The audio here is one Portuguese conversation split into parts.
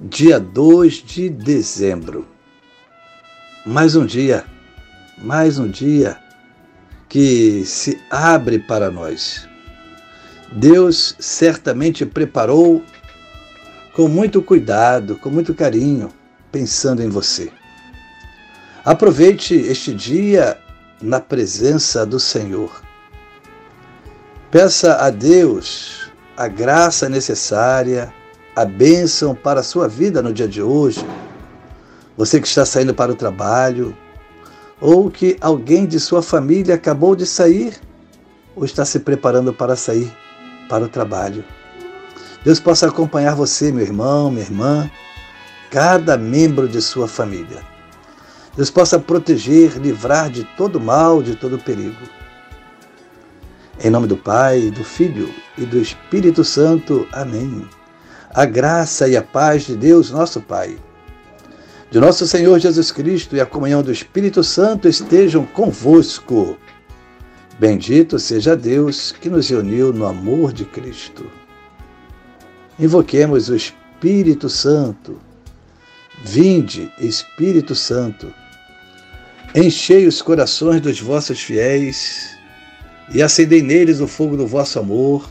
dia 2 de dezembro. Mais um dia, mais um dia que se abre para nós. Deus certamente preparou com muito cuidado, com muito carinho, pensando em você. Aproveite este dia na presença do Senhor. Peça a Deus a graça necessária a bênção para a sua vida no dia de hoje. Você que está saindo para o trabalho, ou que alguém de sua família acabou de sair, ou está se preparando para sair para o trabalho. Deus possa acompanhar você, meu irmão, minha irmã, cada membro de sua família. Deus possa proteger, livrar de todo mal, de todo perigo. Em nome do Pai, do Filho e do Espírito Santo. Amém a graça e a paz de Deus, nosso Pai, de nosso Senhor Jesus Cristo e a comunhão do Espírito Santo estejam convosco. Bendito seja Deus que nos uniu no amor de Cristo. Invoquemos o Espírito Santo. Vinde, Espírito Santo, enchei os corações dos vossos fiéis e acendei neles o fogo do vosso amor.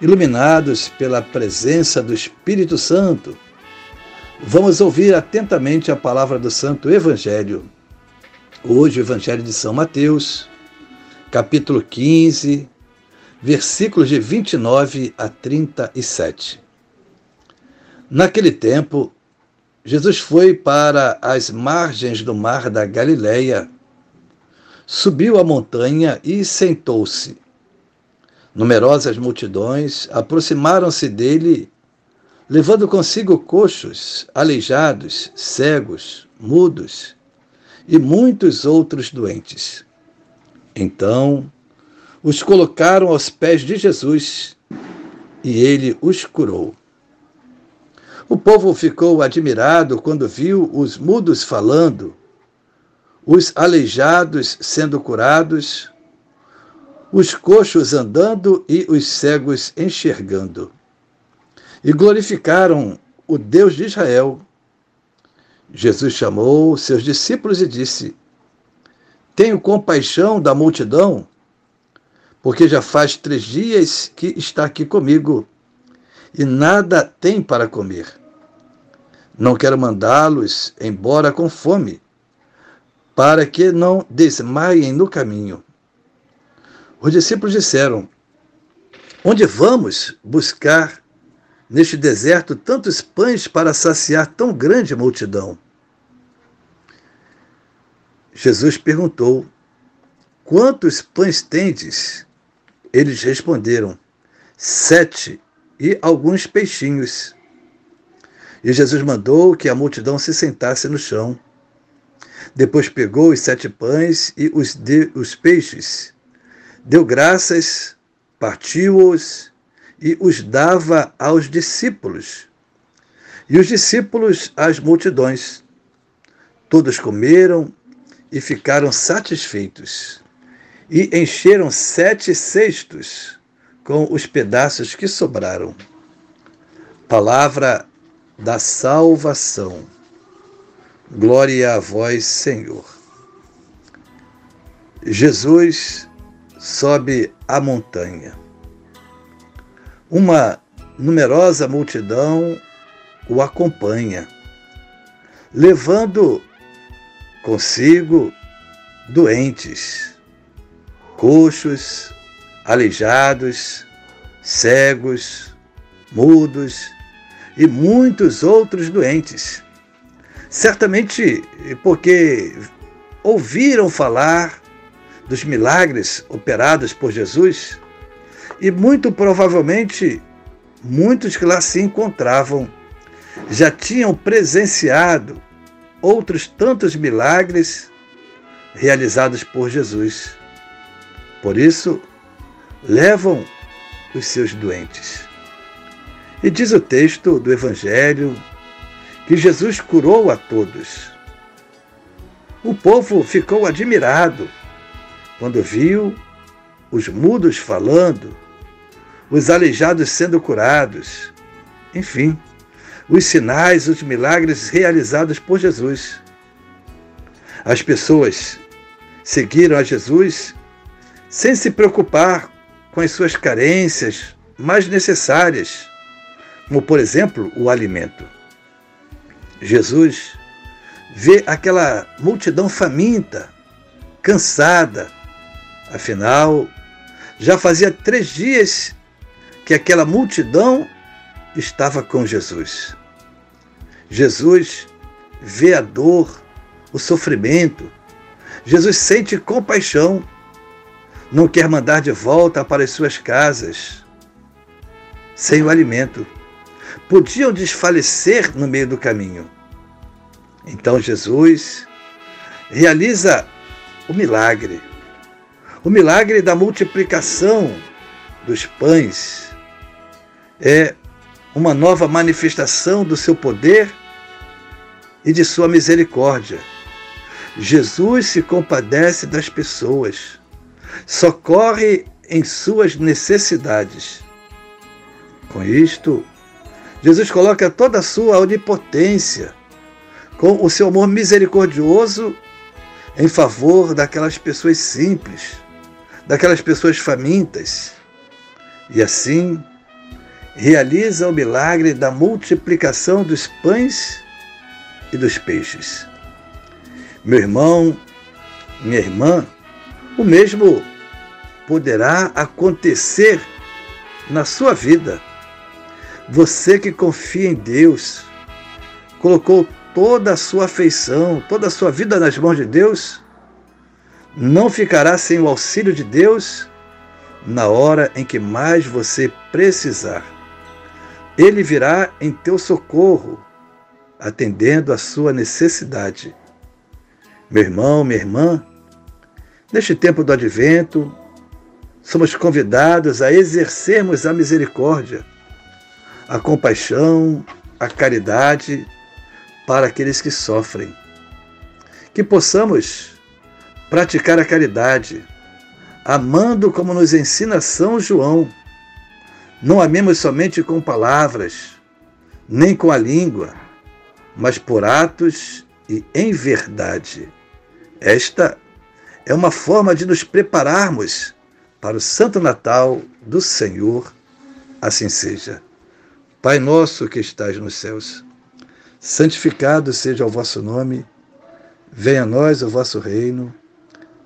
iluminados pela presença do Espírito Santo, vamos ouvir atentamente a palavra do Santo Evangelho. Hoje, o Evangelho de São Mateus, capítulo 15, versículos de 29 a 37. Naquele tempo, Jesus foi para as margens do mar da Galileia, subiu a montanha e sentou-se Numerosas multidões aproximaram-se dele, levando consigo coxos, aleijados, cegos, mudos e muitos outros doentes. Então, os colocaram aos pés de Jesus e ele os curou. O povo ficou admirado quando viu os mudos falando, os aleijados sendo curados, os coxos andando e os cegos enxergando. E glorificaram o Deus de Israel. Jesus chamou seus discípulos e disse: Tenho compaixão da multidão, porque já faz três dias que está aqui comigo e nada tem para comer. Não quero mandá-los embora com fome, para que não desmaiem no caminho. Os discípulos disseram: Onde vamos buscar neste deserto tantos pães para saciar tão grande multidão? Jesus perguntou: Quantos pães tendes? Eles responderam: Sete e alguns peixinhos. E Jesus mandou que a multidão se sentasse no chão. Depois pegou os sete pães e os, de, os peixes deu graças, partiu-os e os dava aos discípulos. E os discípulos às multidões. Todos comeram e ficaram satisfeitos, e encheram sete cestos com os pedaços que sobraram. Palavra da salvação. Glória a vós, Senhor. Jesus sobe a montanha. Uma numerosa multidão o acompanha. levando consigo doentes, coxos, aleijados, cegos, mudos e muitos outros doentes. Certamente porque ouviram falar dos milagres operados por Jesus e muito provavelmente muitos que lá se encontravam já tinham presenciado outros tantos milagres realizados por Jesus. Por isso, levam os seus doentes. E diz o texto do Evangelho que Jesus curou a todos. O povo ficou admirado quando viu os mudos falando, os aleijados sendo curados, enfim, os sinais, os milagres realizados por Jesus. As pessoas seguiram a Jesus sem se preocupar com as suas carências mais necessárias, como, por exemplo, o alimento. Jesus vê aquela multidão faminta, cansada. Afinal, já fazia três dias que aquela multidão estava com Jesus. Jesus vê a dor, o sofrimento. Jesus sente compaixão não quer mandar de volta para as suas casas sem o alimento. Podiam desfalecer no meio do caminho. Então Jesus realiza o milagre, o milagre da multiplicação dos pães. É uma nova manifestação do seu poder e de sua misericórdia. Jesus se compadece das pessoas socorre em suas necessidades. Com isto, Jesus coloca toda a sua onipotência, com o seu amor misericordioso em favor daquelas pessoas simples, daquelas pessoas famintas. E assim, realiza o milagre da multiplicação dos pães e dos peixes. Meu irmão, minha irmã, o mesmo poderá acontecer na sua vida. Você que confia em Deus, colocou toda a sua afeição, toda a sua vida nas mãos de Deus, não ficará sem o auxílio de Deus na hora em que mais você precisar. Ele virá em teu socorro, atendendo a sua necessidade. Meu irmão, minha irmã, Neste tempo do advento, somos convidados a exercermos a misericórdia, a compaixão, a caridade para aqueles que sofrem. Que possamos praticar a caridade, amando como nos ensina São João. Não amemos somente com palavras, nem com a língua, mas por atos e em verdade. Esta é uma forma de nos prepararmos para o Santo Natal do Senhor. Assim seja. Pai nosso que estás nos céus, santificado seja o vosso nome, venha a nós o vosso reino,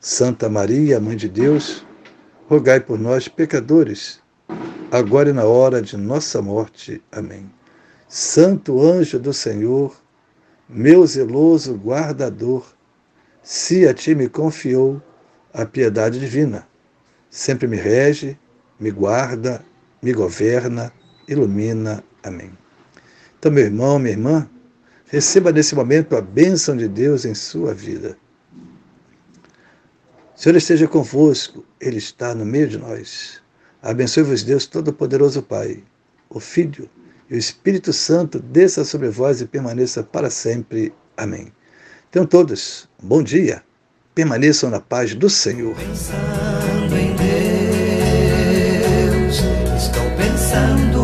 Santa Maria, Mãe de Deus, rogai por nós, pecadores, agora e na hora de nossa morte. Amém. Santo anjo do Senhor, meu zeloso guardador, se a ti me confiou, a piedade divina. Sempre me rege, me guarda, me governa, ilumina. Amém. Então, meu irmão, minha irmã, receba nesse momento a bênção de Deus em sua vida. Senhor esteja convosco, Ele está no meio de nós. Abençoe-vos, Deus Todo-Poderoso Pai, o Filho e o Espírito Santo, desça sobre vós e permaneça para sempre. Amém. Tenham todos um bom dia. Permaneçam na paz do Senhor. Pensando em Deus, estou pensando